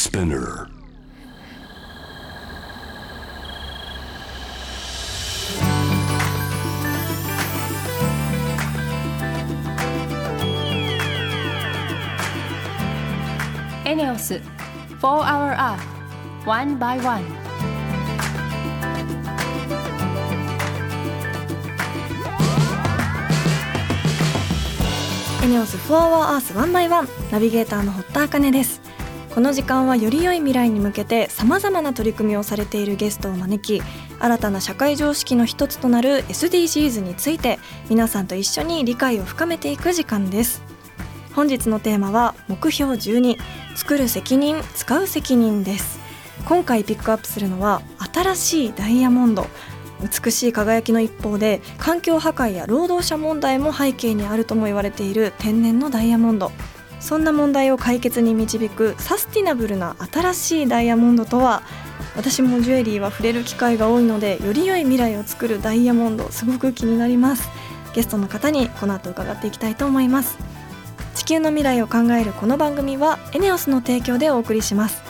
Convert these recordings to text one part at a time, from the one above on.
Spinner. ENEOS 4 Hour Earth One by One エネオス4 Hour Earth 1 by 1ナビゲーターの堀田茜ですこの時間はより良い未来に向けてさまざまな取り組みをされているゲストを招き新たな社会常識の一つとなる SDGs について皆さんと一緒に理解を深めていく時間です。本日のテーマは目標12作る責任使う責任です。今回ピックアップするのは新しいダイヤモンド。美しい輝きの一方で環境破壊や労働者問題も背景にあるとも言われている天然のダイヤモンド。そんな問題を解決に導くサスティナブルな新しいダイヤモンドとは私もジュエリーは触れる機会が多いのでより良い未来を作るダイヤモンドすごく気になります。ゲストの方にこの後伺っていきたいと思います。地球の未来を考えるこの番組はエネオスの提供でお送りします。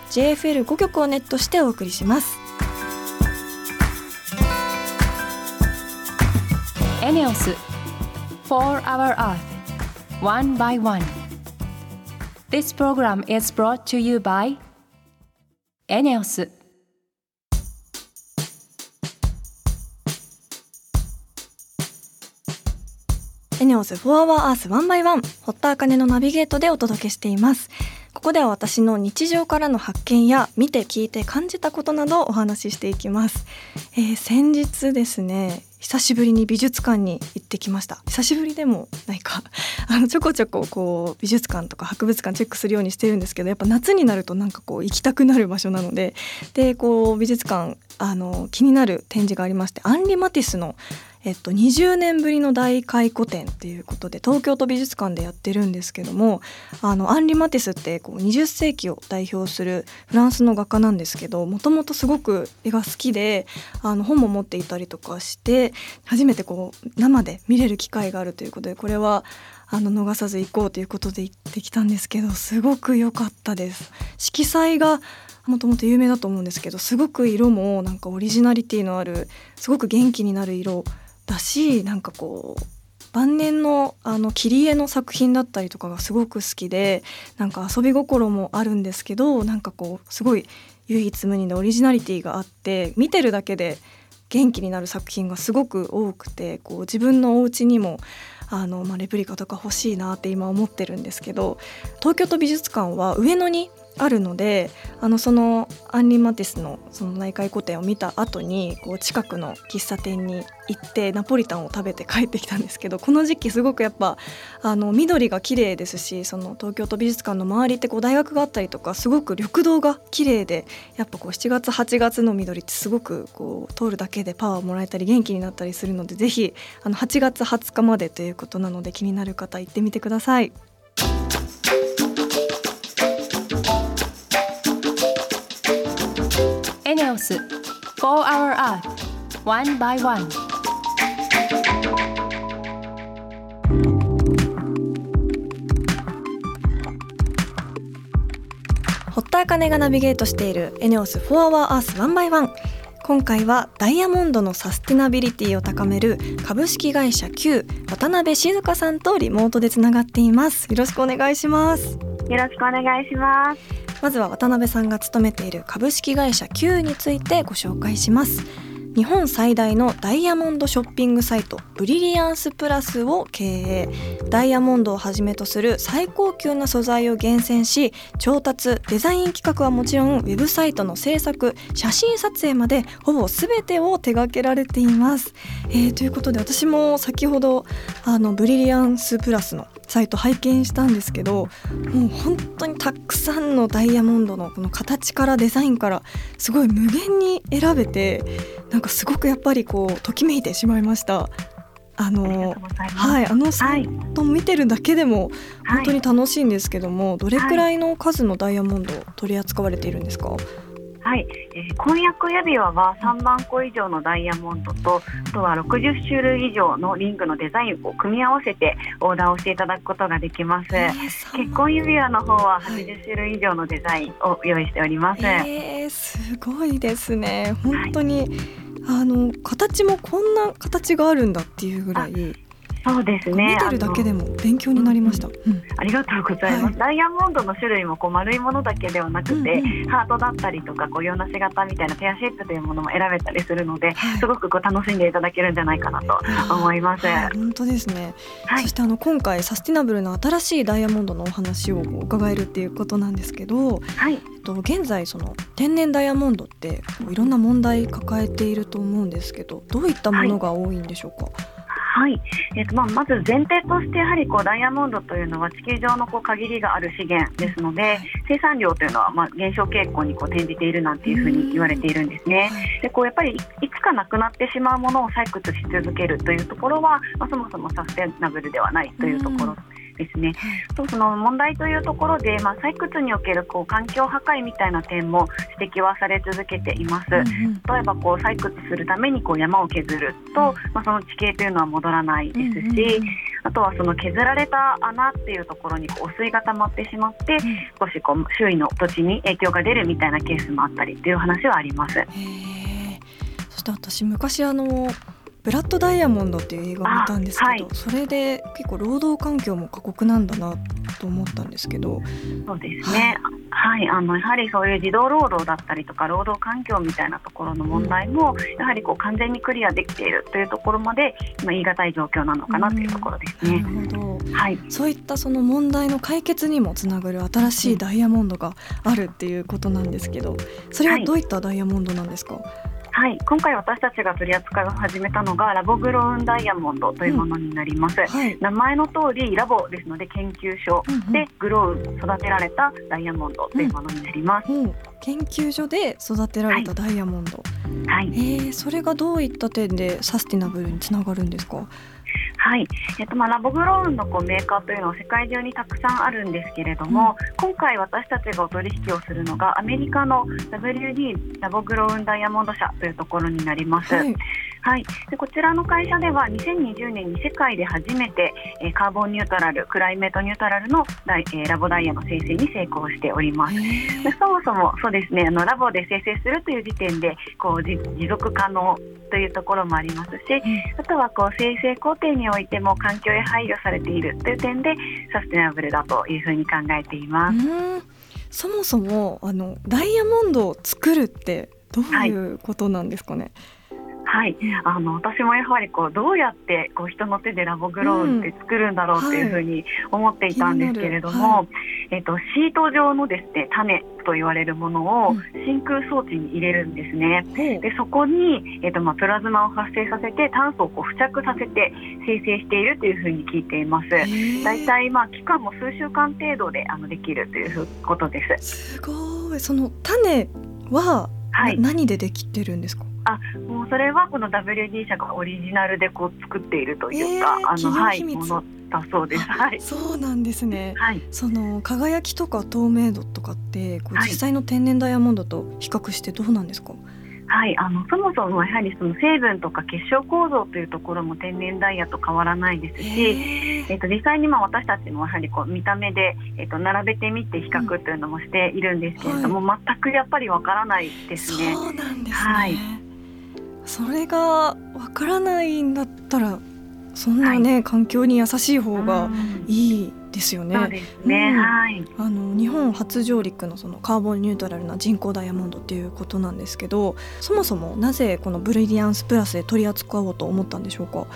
JFL5 曲をネットしてお送りします。ENEOS 4 Hour Earth One by One This program is brought to you by ENEOS エネオス4 Hour Earth 1 by 1堀田茜のナビゲートでお届けしていますここでは私の日常からの発見や見て聞いて感じたことなどお話ししていきます、えー先日ですね久しぶりに美術館に行ってきました。久しぶりでもないか。あのちょこちょここう美術館とか博物館チェックするようにしてるんですけどやっぱ夏になるとなんかこう行きたくなる場所なので。でこう美術館あの気になる展示がありましてアンリ・マティスのえっと、20年ぶりの大回顧展っていうことで東京都美術館でやってるんですけどもあのアンリ・マティスってこう20世紀を代表するフランスの画家なんですけどもともとすごく絵が好きであの本も持っていたりとかして初めてこう生で見れる機会があるということでこれはあの逃さず行こうということで行ってきたんですけどすごく良かったです。色彩がもともと有名だと思うんですけどすごく色もなんかオリジナリティのあるすごく元気になる色だしなんかこう晩年のあの切り絵の作品だったりとかがすごく好きでなんか遊び心もあるんですけどなんかこうすごい唯一無二のオリジナリティがあって見てるだけで元気になる作品がすごく多くてこう自分のお家にもあの、まあ、レプリカとか欲しいなって今思ってるんですけど東京都美術館は上野にあるのであのそのアンリ・マティスのその内海古典を見た後にこう近くの喫茶店に行ってナポリタンを食べて帰ってきたんですけどこの時期すごくやっぱあの緑が綺麗ですしその東京都美術館の周りってこう大学があったりとかすごく緑道が綺麗でやっぱこう7月8月の緑ってすごくこう通るだけでパワーをもらえたり元気になったりするのでぜひあの8月20日までということなので気になる方行ってみてください。ENEOS 4 Hour Earth One by One. 堀田茜がナビゲートしているエネオス4 Hour Earth 1 by 1今回はダイヤモンドのサスティナビリティを高める株式会社 Q 渡辺静香さんとリモートでつながっています。よろしくお願いします。よろしくお願いします。まずは渡辺さんが勤めている株式会社 Q についてご紹介します。日本最大のダイヤモンドショッピングサイトブリリアンスプラスを経営。ダイヤモンドをはじめとする最高級な素材を厳選し調達デザイン企画はもちろんウェブサイトの制作写真撮影までほぼ全てを手掛けられています、えーということで私も先ほどあのブリリアンスプラスのサイト拝見したんですけどもう本当にたくさんのダイヤモンドのこの形からデザインからすごい無限に選べてなんかすごくやっぱりこうときめいてしまいました。あのはいあのサイト見てるだけでも本当に楽しいんですけども、はい、どれくらいの数のダイヤモンド取り扱われているんですか、はいはい、えー、婚約指輪は3万個以上のダイヤモンドとあとは60種類以上のリングのデザインを組み合わせてオーダーをしていただくことができます、えー、結婚指輪の方は80種類以上のデザインを用意しております、えー、すごいですね。本当に、はい、あの形もこんな形があるんだっていうぐらいそうですね。見てるだけでも勉強になりました。うん、ありがとうございます。はい、ダイヤモンドの種類もこう丸いものだけではなくて、ハートだったりとかこう洋梨型みたいなペアシェイプというものも選べたりするので、はい、すごくこう楽しんでいただけるんじゃないかなと思います。本当ですね。はい、そしてあの今回サスティナブルな新しいダイヤモンドのお話を伺えるっていうことなんですけど、はい、と現在その天然ダイヤモンドっていろんな問題抱えていると思うんですけど、どういったものが多いんでしょうか？はい、えーとまあ、まず前提としてやはりこうダイヤモンドというのは地球上のこう限りがある資源ですので生産量というのはまあ減少傾向にこう転じているなんていうふうに言われているんですね。でこうやっぱりいつかなくなってしまうものを採掘し続けるというところは、まあ、そもそもサステナブルではないというところですね、とその問題というところで、まあ、採掘におけるこう環境破壊みたいな点も指摘はされ続けています。例えばこう採掘するためにこう山を削ると、まあ、その地形というのは戻らないですし、あとはその削られた穴っていうところにこう水が溜まってしまって、少しこう周囲の土地に影響が出るみたいなケースもあったりっていう話はあります。そして私昔あのブラッドダイヤモンドっていう映画を見たんですけど、はい、それで結構労働環境も過酷なんだなと思ったんですけど。そうですね、はい、はい、あのやはりそういう児童労働だったりとか労働環境みたいなところの問題も、うん、やはりこう完全にクリアできているというところまで今言い難い状況なのかなというところですね。なるほど、はい、そういったその問題の解決にもつながる新しいダイヤモンドがあるっていうことなんですけどそれはどういったダイヤモンドなんですか、はいはい、今回私たちが取り扱いを始めたのがラボグロウンダイヤモンドというものになります、うん。はい、名前の通りラボですので研究所でグロウン育てられたダイヤモンドというものになります、うん。う。ん、研究所で育てられたダイヤモンド、はい、えー、それがどういった点でサスティナブルにつながるんですか？はい、えっとまあ、ラボグロウンのこうメーカーというのは世界中にたくさんあるんですけれども、うん、今回私たちがお取引をするのがアメリカの WD ラボグロウンダイヤモンド社というところになります。はいはい、でこちらの会社では2020年に世界で初めて、えー、カーボンニュートラルクライメートニュートラルのダイ、えー、ラボダイヤの生成に成功しております。でそもそもそうですねあのラボで生成するという時点でこう持続可能というところもありますし、あとはこう生成工程においても環境へ配慮されているという点でサステナブルだというふうに考えています。そもそもあのダイヤモンドを作るってどういうことなんですかね、はいはい、あの私もやはりこうどうやってこう人の手でラボグロウって作るんだろうっていうふうに思っていたんですけれども、はい、えっと、シート状のですね種と言われるものを真空装置に入れるんですね。でそこに、えっとまあ、プラズマを発生させて炭素をこう付着させて生成しているというふうに聞いています。だいたいまあ期間も数週間程度であのできるということです。すごい。その種は、はい、何でできてるんですか？あもうそれはこの WD 社がオリジナルでこう作っているというか、えー、あのはいものだそうです。はい。そうなんですね。はい。その輝きとか透明度とかってこう実際の天然ダイヤモンドと比較してどうなんですか？はい、あのそもそもやはりその成分とか結晶構造というところも天然ダイヤと変わらないですし、えー、と実際にまあ私たちもやはりこう見た目で、えー、と並べてみて比較というのもしているんですけれども、うんはい、全くやっぱりわからないですね。そうなんですね。はいそれがわからないんだったらそんなね、はい、環境に優しい方がいいですよね。そうですね、うん、はい。あの日本初上陸のそのカーボンニュートラルな人工ダイヤモンドっていうことなんですけど、そもそもなぜこのブリリアンスプラスで取り扱おうと思ったんでしょうか？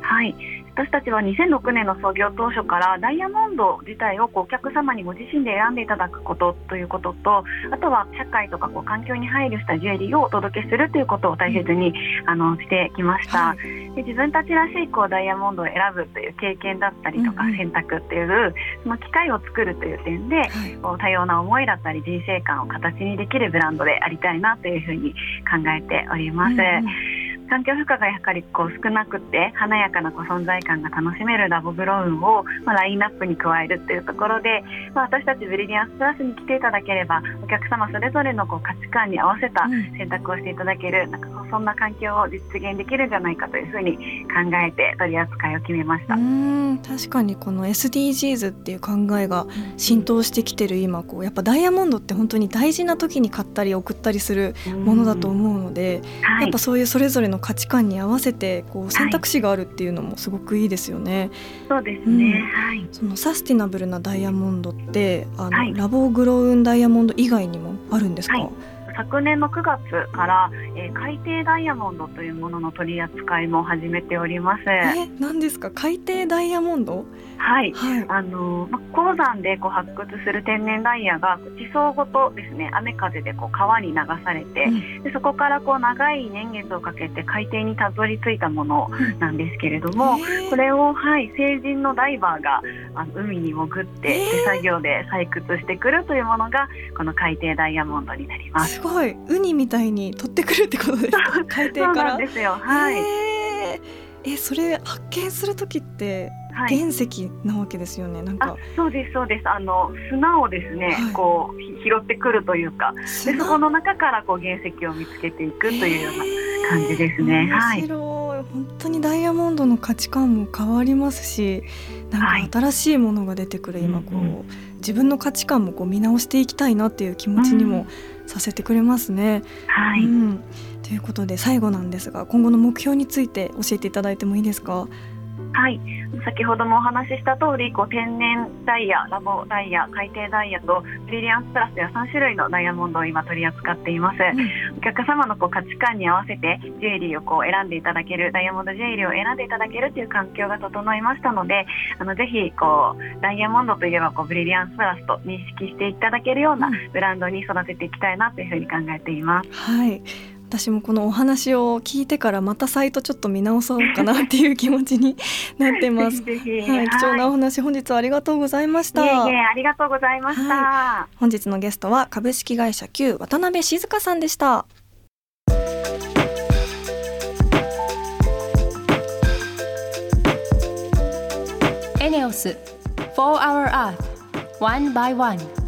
はい、私たちは2006年の創業当初からダイヤモンド自体をこうお客様にご自身で選んでいただくことということとあとは社会とかこう環境に配慮したジュエリーをお届けするということを大切にあのしてきました、はい、で自分たちらしいこうダイヤモンドを選ぶという経験だったりとか選択っていう、その機会を作るという点で、こう多様な思いだったり人生観を形にできるブランドでありたいなというふうに考えております。うん環境負荷がやはりこう少なくて華やかなこう存在感が楽しめるラボグロウンを、まあ、ラインナップに加えるというところで、まあ、私たちブリリアンスプラスに来ていただければお客様それぞれのこう価値観に合わせた選択をしていただける、うん、なんかそんな環境を実現できるんじゃないかというふうに考えて取り扱いを決めました。うん。確かにこの SDGs っていう考えが浸透してきてる今こうやっぱダイヤモンドって本当に大事な時に買ったり送ったりするものだと思うので、はい、やっぱそういうそれぞれの価値観に合わせてこう選択肢があるっていうのもすごくいいですよね。はい、そうですね、うん、はい、そのサスティナブルなダイヤモンドってあの、はい、ラボグロウンダイヤモンド以外にもあるんですか、昨年の9月から、えー、海底ダイヤモンドというものの取り扱いも始めております。え、何ですか？海底ダイヤモンド？はい、はい、あのま、鉱山でこう発掘する天然ダイヤが地層ごとですね雨風でこう川に流されて、うん、でそこからこう長い年月をかけて海底にたどり着いたものなんですけれども、うん、これを、はい、成人のダイバーがあの海に潜って手作業で採掘してくるというものがこの海底ダイヤモンドになります。すごいウニみたいに取ってくるってことですか？海底から？そうなんですよ。はい。えそれ発見する時って原石なわけですよね、はい、なんか。そうですそうです。あの砂をですね、はい、こう拾ってくるというかでそこの中からこう原石を見つけていくというような感じですね。面白い、はい、本当にダイヤモンドの価値観も変わりますしなんか新しいものが出てくる。今こう、自分の価値観もこう見直していきたいなっていう気持ちにもさせてくれますね。はい、うん、ということで最後なんですが今後の目標について教えていただいてもいいですか？はい先ほどもお話しした通りこり天然ダイヤラボダイヤ海底ダイヤとブリリアンスプラスでは3種類のダイヤモンドを今取り扱っています、うん、お客様のこう価値観に合わせてジュエリーをこう選んでいただけるダイヤモンドジュエリーを選んでいただけるという環境が整いましたのであのぜひこうダイヤモンドといえばこうブリリアンスプラスと認識していただけるようなブランドに育てていきたいなというふうに考えています。はい私もこのお話を聞いてからまたサイトちょっと見直そうかなっていう気持ちになってます。はい、貴重なお話本日はありがとうございました。いえいえありがとうございました、はい、本日のゲストは株式会社 Q 渡辺静香さんでした。エネオス4 Hour Earth One by One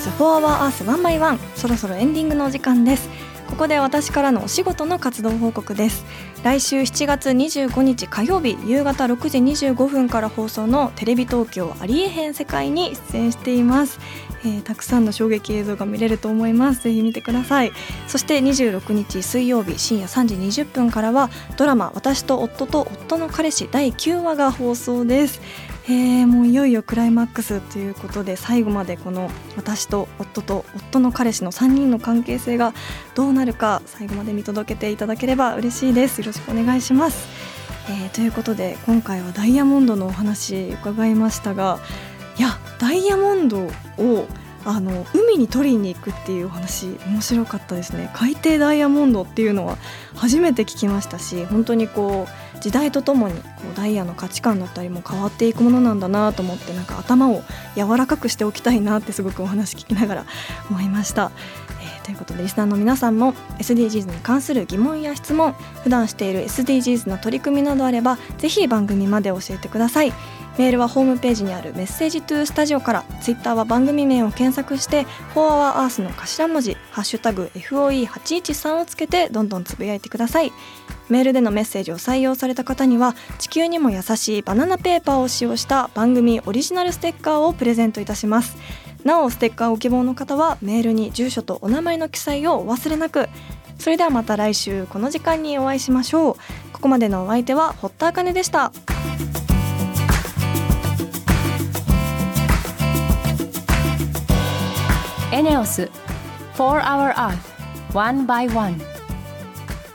ス4 Hour Earth 1 by 1そろそろエンディングのお時間です。ここで私からのお仕事の活動報告です。来週7月25日火曜日夕方6時25分から放送のテレビ東京ありえへん世界に出演しています、えー、たくさんの衝撃映像が見れると思います。ぜひ見てください。そして26日水曜日深夜3時20分からはドラマ私と夫と夫の彼氏第9話が放送です。えー、もういよいよクライマックスということで最後までこの私と夫と夫の彼氏の3人の関係性がどうなるか最後まで見届けていただければ嬉しいです。よろしくお願いします、えー、ということで今回はダイヤモンドのお話伺いましたがいやダイヤモンドをあの海に取りに行くっていうお話面白かったですね。海底ダイヤモンドっていうのは初めて聞きましたし本当にこう時代とともにこうダイヤの価値観だったりも変わっていくものなんだなと思ってなんか頭を柔らかくしておきたいなってすごくお話聞きながら思いました。えー、ということでリスナーの皆さんも SDGs に関する疑問や質問普段している SDGs の取り組みなどあればぜひ番組まで教えてください。メールはホームページにあるメッセージトゥースタジオからツイッターは番組名を検索して「4 Hour Earth」の頭文字「ハッシュタグ #FOE813」をつけてどんどんつぶやいてくださいメールでのメッセージを採用された方には地球にも優しいバナナペーパーを使用した番組オリジナルステッカーをプレゼントいたします。なおステッカーを希望の方はメールに住所とお名前の記載をお忘れなく。それではまた来週この時間にお会いしましょう。ここまでのお相手は堀田茜でした。エネオス4 Hour Earth One by One.